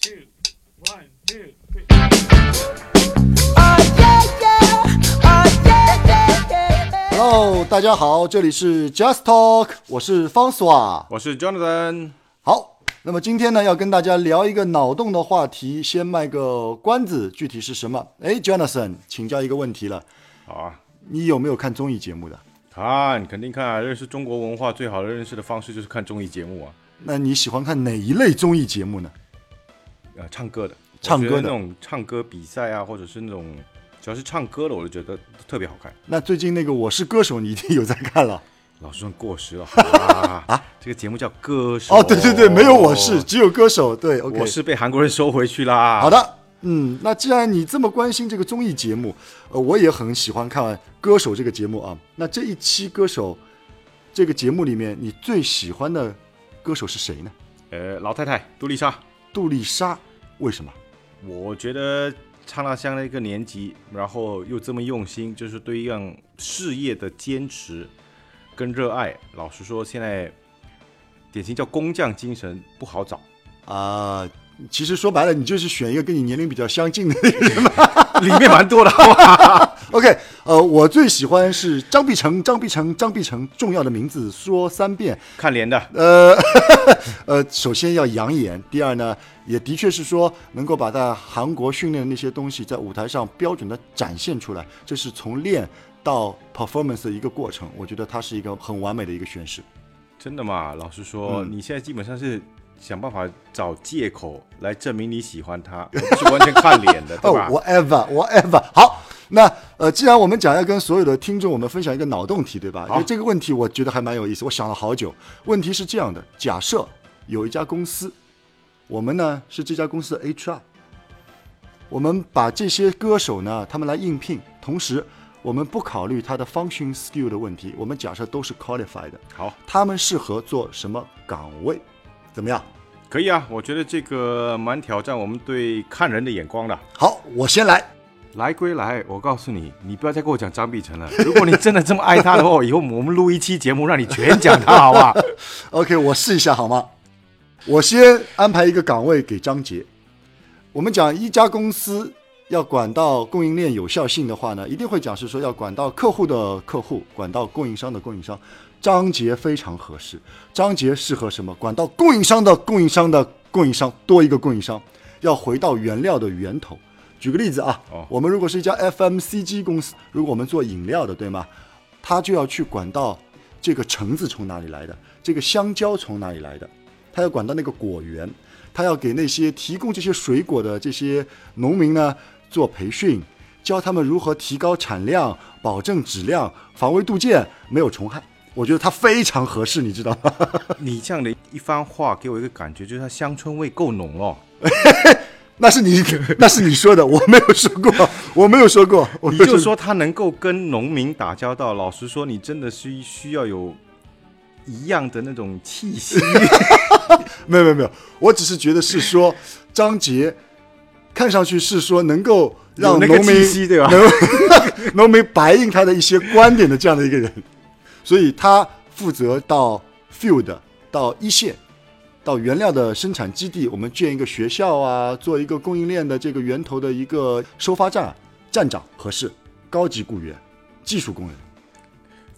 two, one, two, three. Hello，大家好，这里是 Just Talk，我是方索啊。我是 Jonathan，好，那么今天呢，要跟大家聊一个脑洞的话题，先卖个关子，具体是什么？哎，Jonathan，请教一个问题了，好啊，你有没有看综艺节目的？看肯定看啊，认识中国文化最好的认识的方式就是看综艺节目啊，那你喜欢看哪一类综艺节目呢？呃，唱歌的，唱歌那种唱歌比赛啊，或者是那种只要是唱歌的，我就觉得特别好看。那最近那个《我是歌手》，你一定有在看了。老师说过时了啊啊！这个节目叫歌手哦，对对对，没有我是，只有歌手。对，OK，我是被韩国人收回去啦。好，的，嗯，那既然你这么关心这个综艺节目，呃，我也很喜欢看《歌手》这个节目啊。那这一期《歌手》这个节目里面，你最喜欢的歌手是谁呢？呃，老太太杜丽莎，杜丽莎，为什么？我觉得唱到这样的一个年纪，然后又这么用心，就是对一样事业的坚持跟热爱。老实说，现在典型叫工匠精神不好找，啊、其实说白了，你就是选一个跟你年龄比较相近的那个人嘛。里面蛮多的，好吧？OK，呃，我最喜欢是张碧晨，张碧晨，张碧晨，重要的名字说三遍。看脸的，呃，呃，首先要养眼，第二呢，也的确是说能够把在韩国训练的那些东西在舞台上标准的展现出来，这是从练到 performance 的一个过程。我觉得它是一个很完美的一个诠释。真的吗？老实说，你现在基本上是想办法找借口来证明你喜欢他，是完全看脸的，对哦吧？，whatever whatever，好，那呃，既然我们讲要跟所有的听众我们分享一个脑洞题，对吧？因为这个问题我觉得还蛮有意思，我想了好久。问题是这样的：假设有一家公司，我们呢是这家公司的 HR，我们把这些歌手呢他们来应聘，同时我们不考虑他的 function skill 的问题，我们假设都是 qualified 的，好，他们适合做什么岗位？怎么样？可以啊，我觉得这个蛮挑战我们对看人的眼光的。好，我先来。来归来，我告诉你，你不要再跟我讲张碧晨了。如果你真的这么爱他的话，以后我们录一期节目，让你全讲他，好不好？OK，我试一下好吗？我先安排一个岗位给张杰。我们讲一家公司要管到供应链有效性的话呢，一定会讲是说要管到客户的客户，管到供应商的供应商。张杰非常合适，张杰适合什么？管到供应商的供应商的供应商，多一个供应商，要回到原料的源头。举个例子啊，哦我们如果是一家 FMCG 公司，如果我们做饮料的，对吗？他就要去管到这个橙子从哪里来的，这个香蕉从哪里来的，他要管到那个果园，他要给那些提供这些水果的这些农民呢做培训，教他们如何提高产量、保证质量、防微杜渐、没有虫害。我觉得他非常合适，你知道吗？你这样的一番话给我一个感觉，就是他乡村味够浓哦。那是你，那是你说的，我没有说过，我没有说过。我你就说他能够跟农民打交道，老实说，你真的是需要有一样的那种气息。没有没有没有，我只是觉得是说张杰看上去是说能够让农民对吧能农民白应他的一些观点的这样的一个人，所以他负责到 field 到一线。到原料的生产基地，我们建一个学校啊，做一个供应链的这个源头的一个收发站，站长合适，高级雇员，技术工人。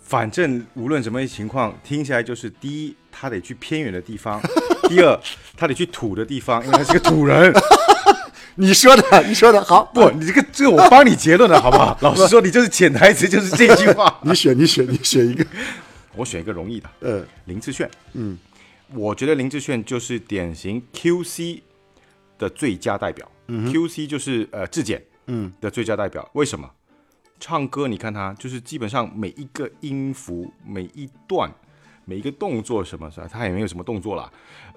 反正无论什么情况，听起来就是：第一，他得去偏远的地方；第二，他得去土的地方，因为他是个土人。你说的，你说的好，不，你这个这个我帮你结论了，好不好？老实说，你就是潜台词，就是这句话。你选，你选，你选一个，我选一个容易的，呃，林志炫。嗯，我觉得林志炫就是典型 QC 的最佳代表。嗯 QC 就是呃质检嗯的最佳代表。为什么？唱歌你看他就是基本上每一个音符、每一段、每一个动作什么是吧？他也没有什么动作啦，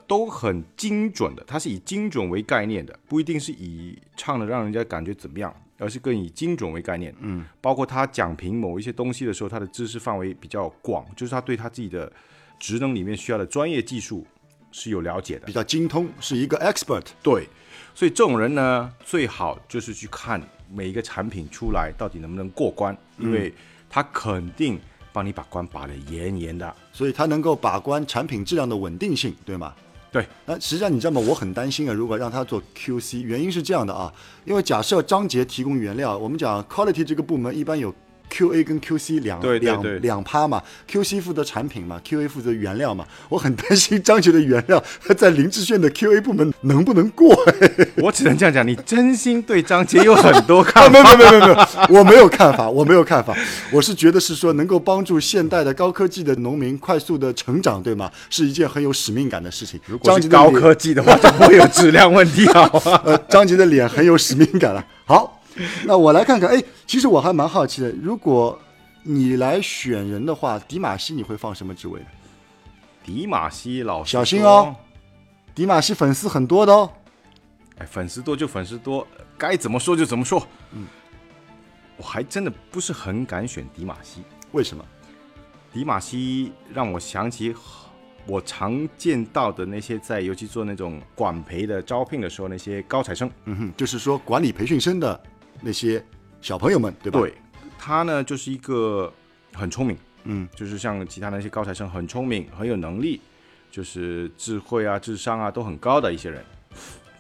都很精准的。他是以精准为概念的，不一定是以唱的让人家感觉怎么样，而是更以精准为概念。嗯，包括他讲评某一些东西的时候，他的知识范围比较广，就是他对他自己的职能里面需要的专业技术是有了解的比。较精通，是一个 expert。对，所以这种人呢，最好就是去看每一个产品出来到底能不能过关，因为他肯定帮你把关把得严严的。所以他能够把关产品质量的稳定性，对吗？对，那实际上你知道吗？我很担心啊，如果让他做 QC，原因是这样的啊，因为假设张杰提供原料，我们讲 quality 这个部门一般有 QA 跟 QC 两两对对对两趴嘛，QC 负责产品嘛，QA 负责原料嘛。我很担心张杰的原料 在林志炫的 QA 部门能不能过？我只能这样讲，你真心对张杰有很多啊，看法。没有没有没有没有，我没有看法，我没有看法，我是觉得是说能够帮助现代的高科技的农民快速的成长，对吗？是一件很有使命感的事情。如果是高科技的话，就不会有质量问题，啊？呃，张杰的脸很有使命感了。好，那我来看看，哎，其实我还蛮好奇的，如果你来选人的话，迪马西你会放什么职位呢？迪马西老师，小心哦！迪马西粉丝很多的哦。哎，粉丝多就粉丝多，该怎么说就怎么说。嗯，我还真的不是很敢选迪马西。为什么？迪马西让我想起我常见到的那些在，尤其做那种管培的招聘的时候，那些高材生。嗯哼，就是说管理培训生的那些小朋友们，对吧？对，他呢就是一个很聪明，嗯，就是像其他那些高材生很聪明，很有能力，就是智慧啊、智商啊都很高的一些人。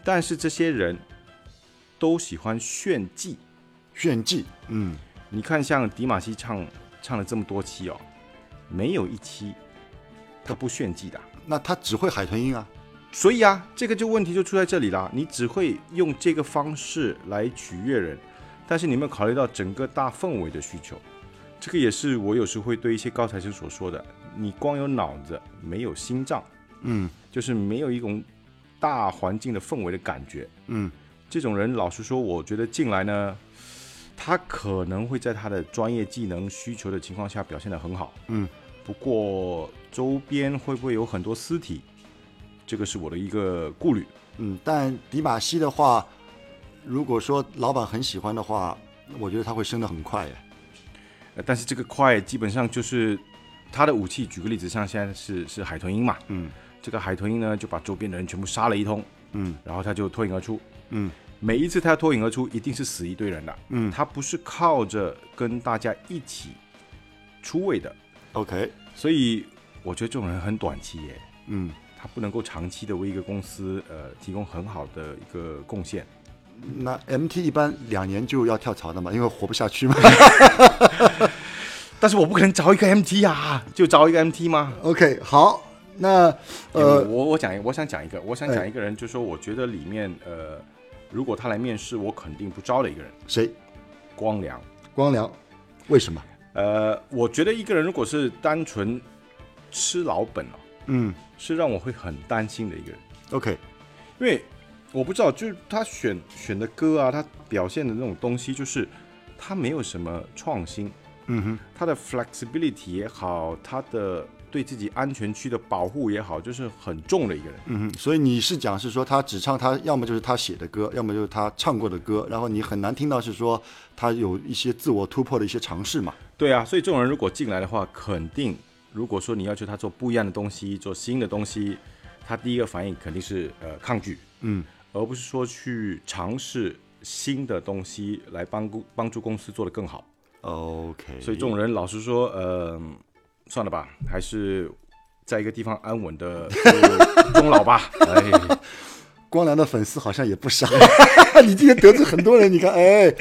但是这些人都喜欢炫技。炫技，嗯，你看，像迪玛希唱唱了这么多期哦，没有一期他不炫技的。那他只会海豚音啊。所以啊，这个就问题就出在这里啦。你只会用这个方式来取悦人，但是你有没有考虑到整个大氛围的需求？这个也是我有时会对一些高材生所说的：你光有脑子没有心脏，嗯就是没有一种大环境的氛围的感觉。嗯，这种人，老实说，我觉得进来呢，他可能会在他的专业技能需求的情况下表现得很好。嗯，不过周边会不会有很多尸体？这个是我的一个顾虑。嗯，但迪马西的话，如果说老板很喜欢的话，我觉得他会升得很快耶。呃，但是这个快基本上就是他的武器。举个例子，像现在是是海豚音嘛，嗯这个海豚音呢就把周边的人全部杀了一通，嗯然后他就脱颖而出。嗯每一次他脱颖而出，一定是死一堆人的。嗯他不是靠着跟大家一起出位的，，OK，所以我觉得这种人很短期耶，嗯，他不能够长期的为一个公司呃提供很好的一个贡献。那 MT 一般两年就要跳槽的嘛，因为活不下去嘛。但是我不可能找一个 MT 呀、就找一个 MT 吗？OK，好，那呃，呃，我我讲，我想讲一个，我想讲一个人，就是说，我觉得里面呃，如果他来面试，我肯定不招的一个人，谁？光良。光良，为什么？呃，我觉得一个人如果是单纯吃老本哦，嗯。是让我会很担心的一个人，，OK，因为我不知道，就是他选选的歌啊，他表现的那种东西，就是他没有什么创新，嗯哼，他的 flexibility 也好，他的对自己安全区的保护也好，就是很重的一个人。嗯哼，所以你是讲是说他只唱他，要么就是他写的歌，要么就是他唱过的歌，然后你很难听到是说他有一些自我突破的一些尝试嘛。对啊，所以这种人如果进来的话，肯定如果说你要求他做不一样的东西，做新的东西，他第一个反应肯定是呃抗拒，嗯，而不是说去尝试新的东西来帮公帮助公司做得更好。OK，所以这种人，老实说，呃，算了吧，还是在一个地方安稳的终老吧。哎，光良的粉丝好像也不少，你今天得罪很多人，你看，哎，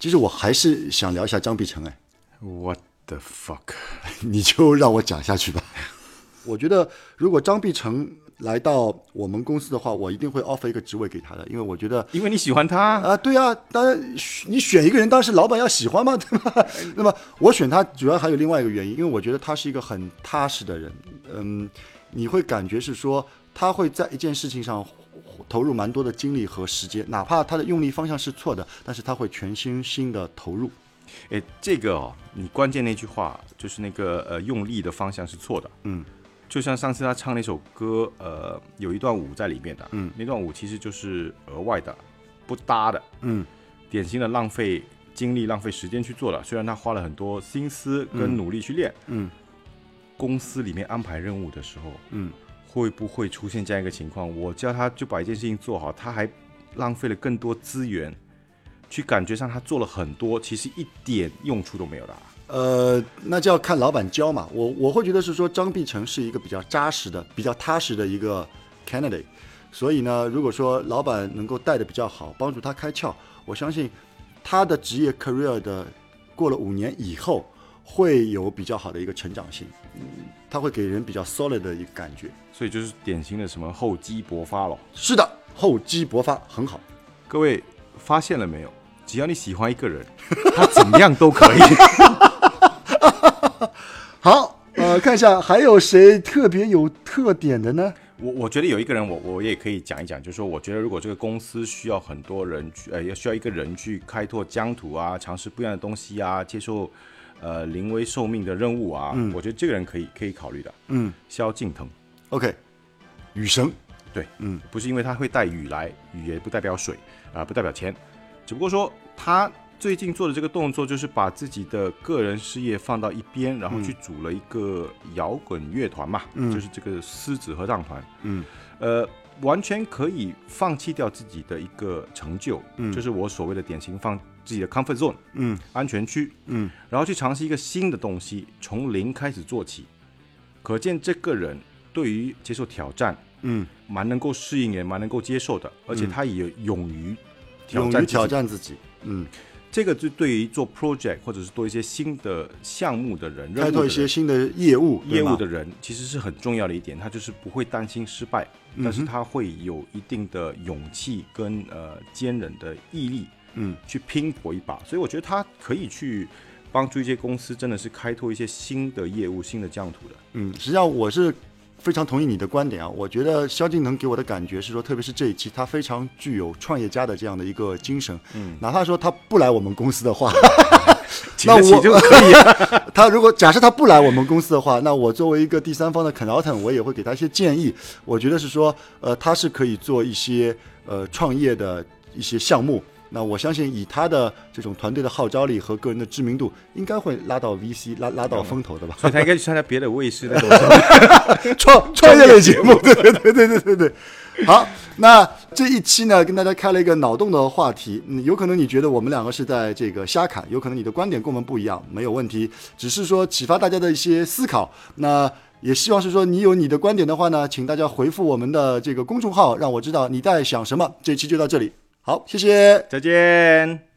其实我还是想聊一下张碧晨，哎，What the fuck？你就让我讲下去吧。我觉得如果张碧晨来到我们公司的话，我一定会 offer 一个职位给他的，因为我觉得因为你喜欢他，啊，对啊，当然选你选一个人，当然是老板要喜欢嘛，对吧？那么我选他主要还有另外一个原因，因为我觉得他是一个很踏实的人，嗯，你会感觉是说他会在一件事情上投入蛮多的精力和时间，哪怕他的用力方向是错的，但是他会全身心的投入。哎，这个哦，你关键那句话就是那个呃，用力的方向是错的。嗯，就像上次他唱那首歌，呃，有一段舞在里面的，嗯，那段舞其实就是额外的、不搭的，嗯典型的浪费精力、浪费时间去做的。虽然他花了很多心思跟努力去练，嗯公司里面安排任务的时候，嗯，会不会出现这样一个情况？我叫他就把一件事情做好，他还浪费了更多资源，去感觉上他做了很多，其实一点用处都没有的啊。呃，那就要看老板教嘛。我我会觉得是说张碧晨是一个比较扎实的、比较踏实的一个 candidate。所以呢，如果说老板能够带的比较好，帮助他开窍，我相信他的职业 career 的过了五年以后，会有比较好的一个成长性。嗯，他会给人比较 solid 的一个感觉。所以就是典型的什么厚积薄发咯。是的，厚积薄发很好。各位发现了没有？只要你喜欢一个人，他怎么样都可以。好，呃，看一下还有谁特别有特点的呢？我我觉得有一个人，我我也可以讲一讲，就是说，我觉得如果这个公司需要很多人去，呃，要需要一个人去开拓疆土啊，尝试不一样的东西啊，接受呃临危受命的任务啊，我觉得这个人可以可以考虑的。嗯。萧敬腾，，OK，雨神，对，嗯，不是因为他会带雨来，雨也不代表水啊、不代表钱，只不过说他最近做的这个动作，就是把自己的个人事业放到一边，然后去组了一个摇滚乐团嘛，就是这个狮子合唱团，嗯，呃，完全可以放弃掉自己的一个成就，嗯。就是我所谓的典型放自己的 comfort zone，嗯。安全区，嗯，然后去尝试一个新的东西，从零开始做起，可见这个人对于接受挑战。嗯，蛮能够适应，也蛮能够接受的，而且他也勇于勇于挑。战自己，嗯，这个就对于做 project 或者是做一些新的项目的人，开拓一些新的业务，业务的人，其实是很重要的一点，他就是不会担心失败，嗯但是他会有一定的勇气跟呃坚韧的毅力，嗯，去拼搏一把。所以我觉得他可以去帮助一些公司，真的是开拓一些新的业务、新的疆土的。嗯，实际上我是非常同意你的观点啊。我觉得萧敬腾给我的感觉是说，特别是这一期，他非常具有创业家的这样的一个精神。嗯，哪怕说他不来我们公司的话，请得起我就可以啊。他如果假设他不来我们公司的话，那我作为一个第三方的 consultant，我也会给他一些建议。我觉得是说，呃，他是可以做一些呃创业的一些项目。那我相信以他的这种团队的号召力和个人的知名度，应该会拉到 VC 拉拉到风头的吧？所以他应该去参加别的卫视那种什么 创 创业类节目，对对对对对对对。好，那这一期呢，跟大家开了一个脑洞的话题。嗯，有可能你觉得我们两个是在这个瞎侃，有可能你的观点跟我们不一样，没有问题，只是说启发大家的一些思考。那也希望是说你有你的观点的话呢，请大家回复我们的这个公众号，让我知道你在想什么。这一期就到这里，好，谢谢。再见。